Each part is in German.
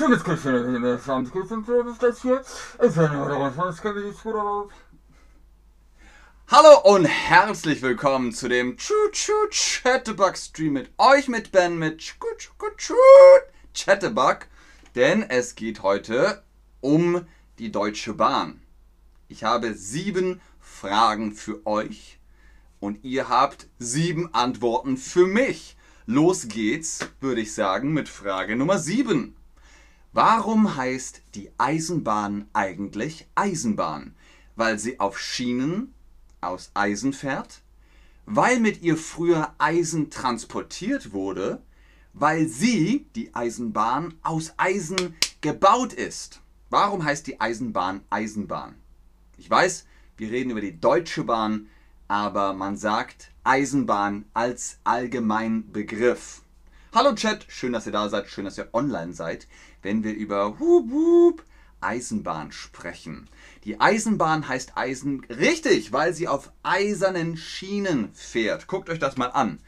Oder was, kann ich oder Hallo und herzlich willkommen zu dem Choo-Choo Chatterbug Stream mit euch, mit Ben, mit Choo-Choo Chatterbug. Denn es geht heute um die Deutsche Bahn. Ich habe sieben Fragen für euch und ihr habt sieben Antworten für mich. Los geht's, würde ich sagen, mit Frage Nummer sieben. Warum heißt die Eisenbahn eigentlich Eisenbahn? Weil sie auf Schienen aus Eisen fährt? Weil mit ihr früher Eisen transportiert wurde? Weil sie, die Eisenbahn, aus Eisen gebaut ist? Warum heißt die Eisenbahn Eisenbahn? Ich weiß, wir reden über die Deutsche Bahn, aber man sagt Eisenbahn als Allgemeinbegriff. Hallo Chat, schön, dass ihr da seid, schön, dass ihr online seid, wenn wir über Hup, Hup, Eisenbahn sprechen. Die Eisenbahn heißt Eisen richtig, weil sie auf eisernen Schienen fährt. Guckt euch das mal an.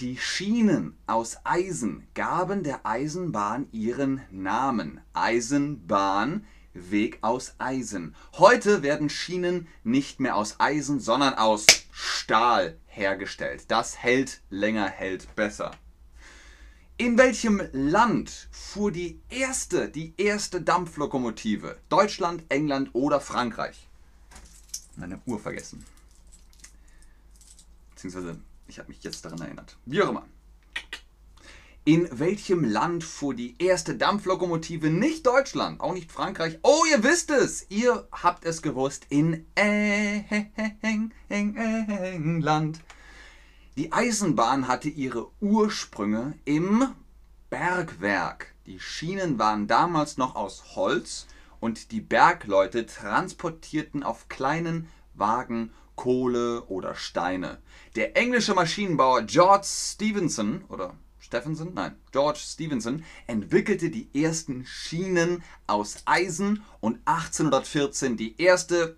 Die Schienen aus Eisen gaben der Eisenbahn ihren Namen. Eisenbahn, Weg aus Eisen. Heute werden Schienen nicht mehr aus Eisen, sondern aus Stahl hergestellt. Das hält länger, hält besser. In welchem Land fuhr die erste, die erste Dampflokomotive? Deutschland, England oder Frankreich? Meine Uhr vergessen. Beziehungsweise, ich habe mich jetzt daran erinnert. Wie auch immer. In welchem Land fuhr die erste Dampflokomotive? Nicht Deutschland, auch nicht Frankreich. Oh, ihr wisst es! Ihr habt es gewusst. In England. Die Eisenbahn hatte ihre Ursprünge im Bergwerk. Die Schienen waren damals noch aus Holz und die Bergleute transportierten auf kleinen Wagen Kohle oder Steine. Der englische Maschinenbauer George Stephenson oder Stephenson? Nein, George Stephenson entwickelte die ersten Schienen aus Eisen und 1814 die erste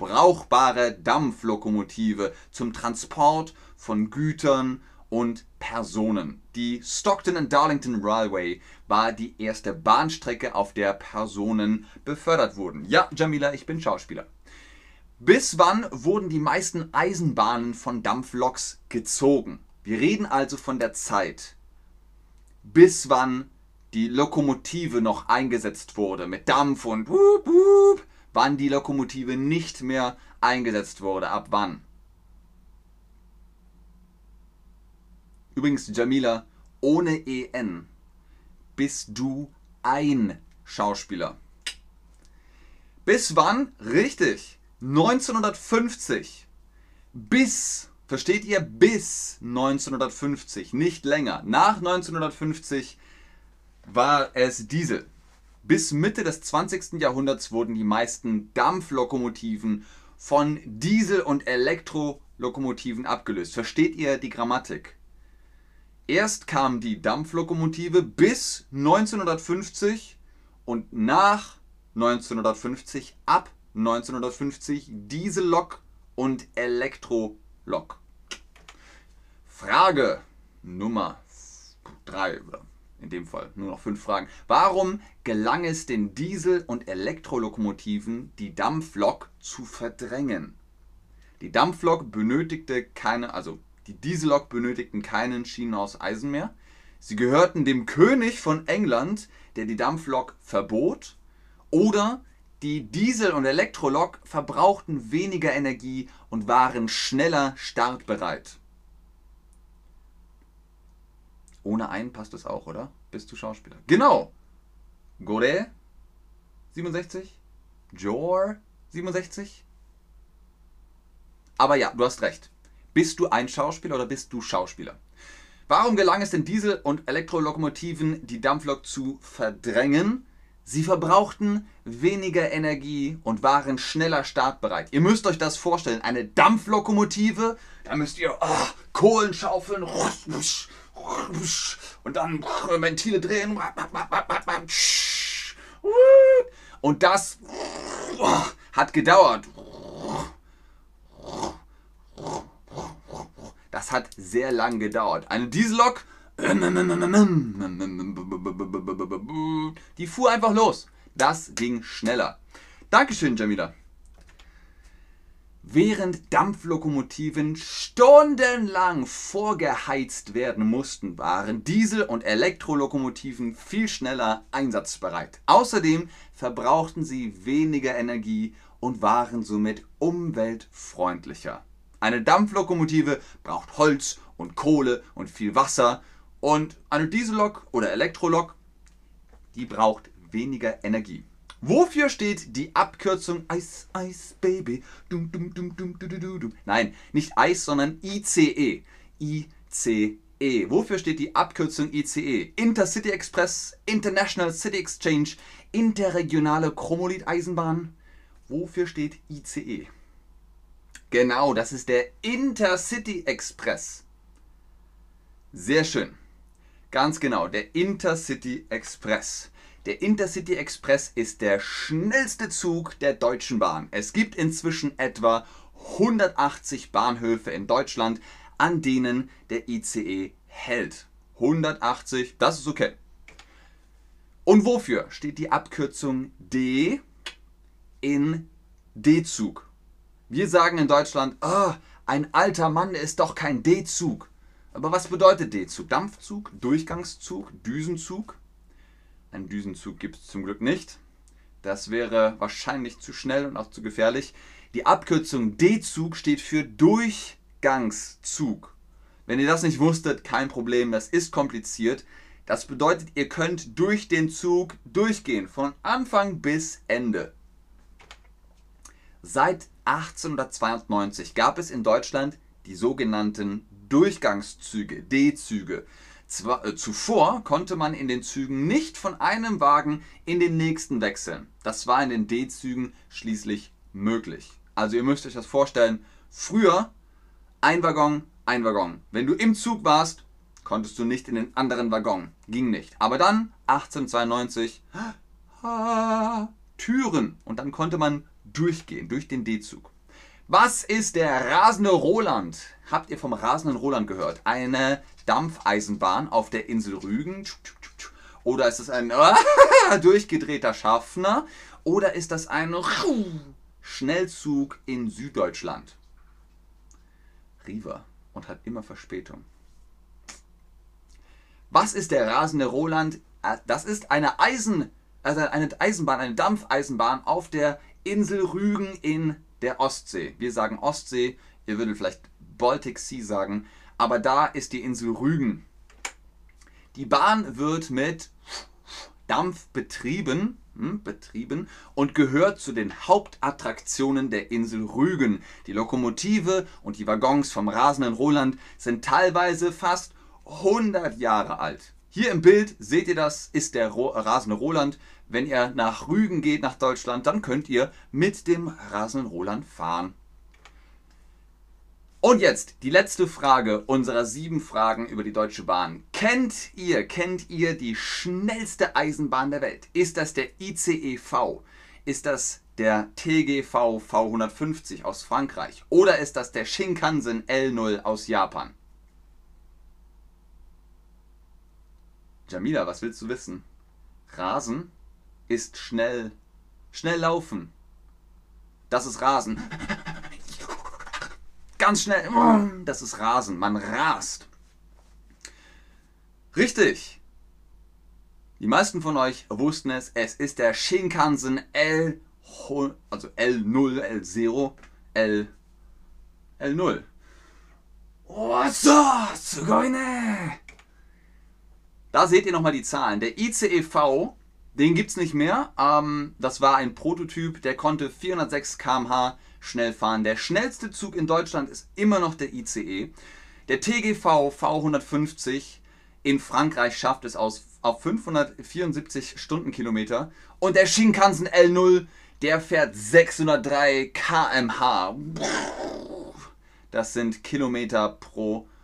brauchbare Dampflokomotive zum Transport von Gütern und Personen. Die Stockton and Darlington Railway war die erste Bahnstrecke, auf der Personen befördert wurden. Ja, Jamila, ich bin Schauspieler. Bis wann wurden die meisten Eisenbahnen von Dampfloks gezogen? Wir reden also von der Zeit, bis wann die Lokomotive noch eingesetzt wurde mit Dampf und wup, wup, wann die Lokomotive nicht mehr eingesetzt wurde, ab wann. Übrigens, Jamila, ohne EN bist du ein Schauspieler. Bis wann? Richtig. 1950. Bis, versteht ihr, bis 1950, nicht länger. Nach 1950 war es Diesel. Bis Mitte des 20. Jahrhunderts wurden die meisten Dampflokomotiven von Diesel- und Elektrolokomotiven abgelöst. Versteht ihr die Grammatik? Erst kam die Dampflokomotive bis 1950 und nach 1950, ab 1950 Diesellok und Elektrolok. Frage Nummer 3 oder in dem Fall nur noch fünf Fragen. Warum gelang es den Diesel- und Elektrolokomotiven, die Dampflok zu verdrängen? Die Dampflok benötigte keine, also die Diesellok benötigten keinen Schienen aus Eisen mehr. Sie gehörten dem König von England, der die Dampflok verbot. Oder die Diesel- und Elektrolok verbrauchten weniger Energie und waren schneller startbereit. Ohne einen passt es auch, oder? Bist du Schauspieler? Genau! Godet 67, Jor 67. Aber ja, du hast recht. Bist du ein Schauspieler oder bist du Schauspieler? Warum gelang es den Diesel- und Elektrolokomotiven, die Dampflok zu verdrängen? Sie verbrauchten weniger Energie und waren schneller startbereit. Ihr müsst euch das vorstellen. Eine Dampflokomotive, da müsst ihr oh, Kohlen schaufeln und dann Ventile drehen. Und das hat gedauert. Das hat sehr lang gedauert. Eine Diesellok Die fuhr einfach los. Das ging schneller. Dankeschön, Jamila. Während Dampflokomotiven stundenlang vorgeheizt werden mussten, waren Diesel- und Elektrolokomotiven viel schneller einsatzbereit. Außerdem verbrauchten sie weniger Energie und waren somit umweltfreundlicher. Eine Dampflokomotive braucht Holz und Kohle und viel Wasser und eine Diesellok oder Elektrolok, die braucht weniger Energie. Wofür steht die Abkürzung Ice Ice Baby? Dum, dum, dum, dum, dum, dum, dum. Nein, nicht Ice, sondern ICE. ICE. Wofür steht die Abkürzung ICE? Intercity Express, International City Exchange, interregionale Chromolith-Eisenbahn. Wofür steht ICE? Genau, das ist der Intercity Express. Sehr schön. Ganz genau, der Intercity Express. Der Intercity Express ist der schnellste Zug der Deutschen Bahn. Es gibt inzwischen etwa 180 Bahnhöfe in Deutschland, an denen der ICE hält. 180, das ist okay. Und wofür steht die Abkürzung D in D-Zug? Wir sagen in Deutschland, oh, ein alter Mann ist doch kein D-Zug. Aber was bedeutet D-Zug? Dampfzug, Durchgangszug, Düsenzug? Einen Düsenzug gibt es zum Glück nicht. Das wäre wahrscheinlich zu schnell und auch zu gefährlich. Die Abkürzung D-Zug steht für Durchgangszug. Wenn ihr das nicht wusstet, kein Problem, das ist kompliziert. Das bedeutet, ihr könnt durch den Zug durchgehen, von Anfang bis Ende. Seit 1892 gab es in Deutschland die sogenannten Durchgangszüge, D-Züge. Zwar, äh, zuvor konnte man in den Zügen nicht von einem Wagen in den nächsten wechseln. Das war in den D-Zügen schließlich möglich. Also ihr müsst euch das vorstellen, früher ein Waggon, ein Waggon. Wenn du im Zug warst, konntest du nicht in den anderen Waggon. Ging nicht. Aber dann, 1892, ah, Türen. Und dann konnte man durchgehen, durch den D-Zug. Was ist der rasende Roland? Habt ihr vom rasenden Roland gehört? Eine Dampfeisenbahn auf der Insel Rügen? Oder ist es ein durchgedrehter Schaffner? Oder ist das ein Schnellzug in Süddeutschland? Riva und hat immer Verspätung. Was ist der rasende Roland? Das ist eine Eisen, also eine Eisenbahn, eine Dampfeisenbahn auf der Insel Rügen in der Ostsee. Wir sagen Ostsee, ihr würdet vielleicht Baltic Sea sagen, aber da ist die Insel Rügen. Die Bahn wird mit Dampf betrieben, hm, betrieben und gehört zu den Hauptattraktionen der Insel Rügen. Die Lokomotive und die Waggons vom rasenden Roland sind teilweise fast 100 Jahre alt. Hier im Bild seht ihr das, ist der rasende Roland. Wenn ihr nach Rügen geht, nach Deutschland, dann könnt ihr mit dem rasenden Roland fahren. Und jetzt die letzte Frage unserer sieben Fragen über die Deutsche Bahn. Kennt ihr, kennt ihr die schnellste Eisenbahn der Welt? Ist das der ICEV? Ist das der TGV V150 aus Frankreich? Oder ist das der Shinkansen L0 aus Japan? Jamila, was willst du wissen? Rasen ist schnell. Schnell laufen. Das ist Rasen. Ganz schnell. Das ist Rasen. Man rast. Richtig. Die meisten von euch wussten es. Es ist der Shinkansen L, also L0, L0, L, L0. Oh, so, Da seht ihr nochmal die Zahlen. Der ICEV den gibt es nicht mehr. Ähm, das war ein Prototyp, der konnte 406 km/h schnell fahren. Der schnellste Zug in Deutschland ist immer noch der ICE. Der TGV V150 in Frankreich schafft es aus, auf 574 Stundenkilometer. Und der Shinkansen L0, der fährt 603 km/h. Das sind Kilometer pro Stunde.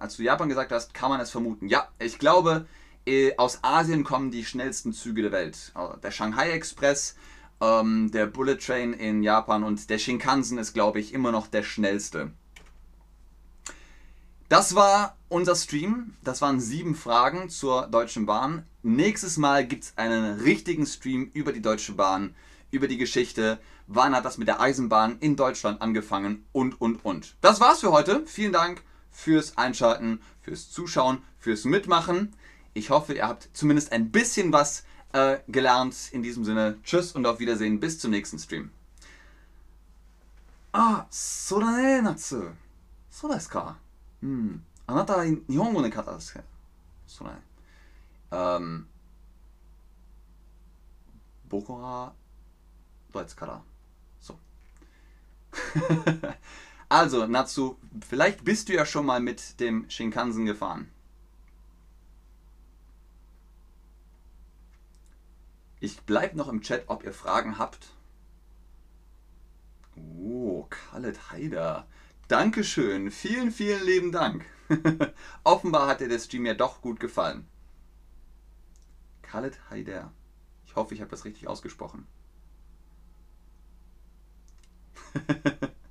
Als du Japan gesagt hast, kann man es vermuten. Ja, ich glaube, äh, aus Asien kommen die schnellsten Züge der Welt. Also der Shanghai Express, ähm, der Bullet Train in Japan und der Shinkansen ist, glaube ich, immer noch der schnellste. Das war unser Stream. Das waren sieben Fragen zur Deutschen Bahn. Nächstes Mal gibt es einen richtigen Stream über die Deutsche Bahn, über die Geschichte. Wann hat das mit der Eisenbahn in Deutschland angefangen und, und, und. Das war's für heute. Vielen Dank fürs Einschalten, fürs Zuschauen, fürs Mitmachen. Ich hoffe, ihr habt zumindest ein bisschen was äh, gelernt. In diesem Sinne, tschüss und auf Wiedersehen. Bis zum nächsten Stream. Ah, そうだね、夏。そうですか。うん。あなたは日本語の方ですかそうだね。Ähm, 僕はドイツから。So. also, Natsu, vielleicht bist du ja schon mal mit dem Shinkansen gefahren. Ich bleib noch im Chat, ob ihr Fragen habt. Oh, Khaled Haider. Dankeschön. Vielen, vielen lieben Dank. Offenbar hat dir der Stream ja doch gut gefallen. Khaled Haider. Ich hoffe, ich habe das richtig ausgesprochen.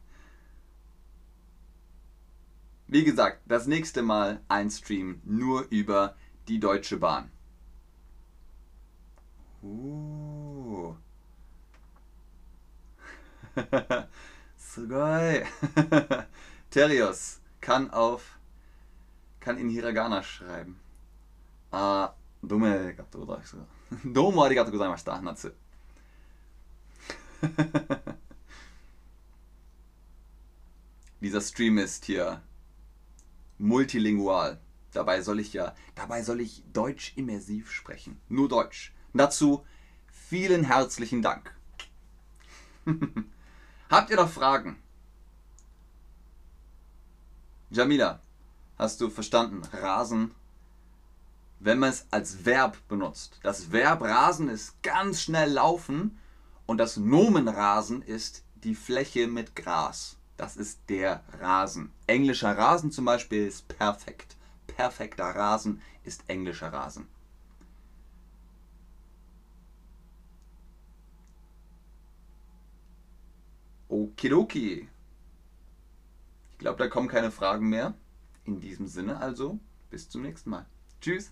Wie gesagt, das nächste Mal ein Stream nur über die Deutsche Bahn. Uh. so geil. Terios kann auf kann in Hiragana schreiben. Ah, dumme arigato gozaimashita. Domo arigato gozaimashita, Natsu. Dieser Stream ist hier multilingual. Dabei soll ich ja, dabei soll ich Deutsch immersiv sprechen. Nur Deutsch. Dazu vielen herzlichen Dank. Habt ihr noch Fragen? Jamila, hast du verstanden? Rasen, wenn man es als Verb benutzt. Das Verb rasen ist ganz schnell laufen und das Nomen rasen ist die Fläche mit Gras. Das ist der Rasen. Englischer Rasen zum Beispiel ist perfekt. Perfekter Rasen ist englischer Rasen. Okidoki. Ich glaube, da kommen keine Fragen mehr. In diesem Sinne also, bis zum nächsten Mal. Tschüss.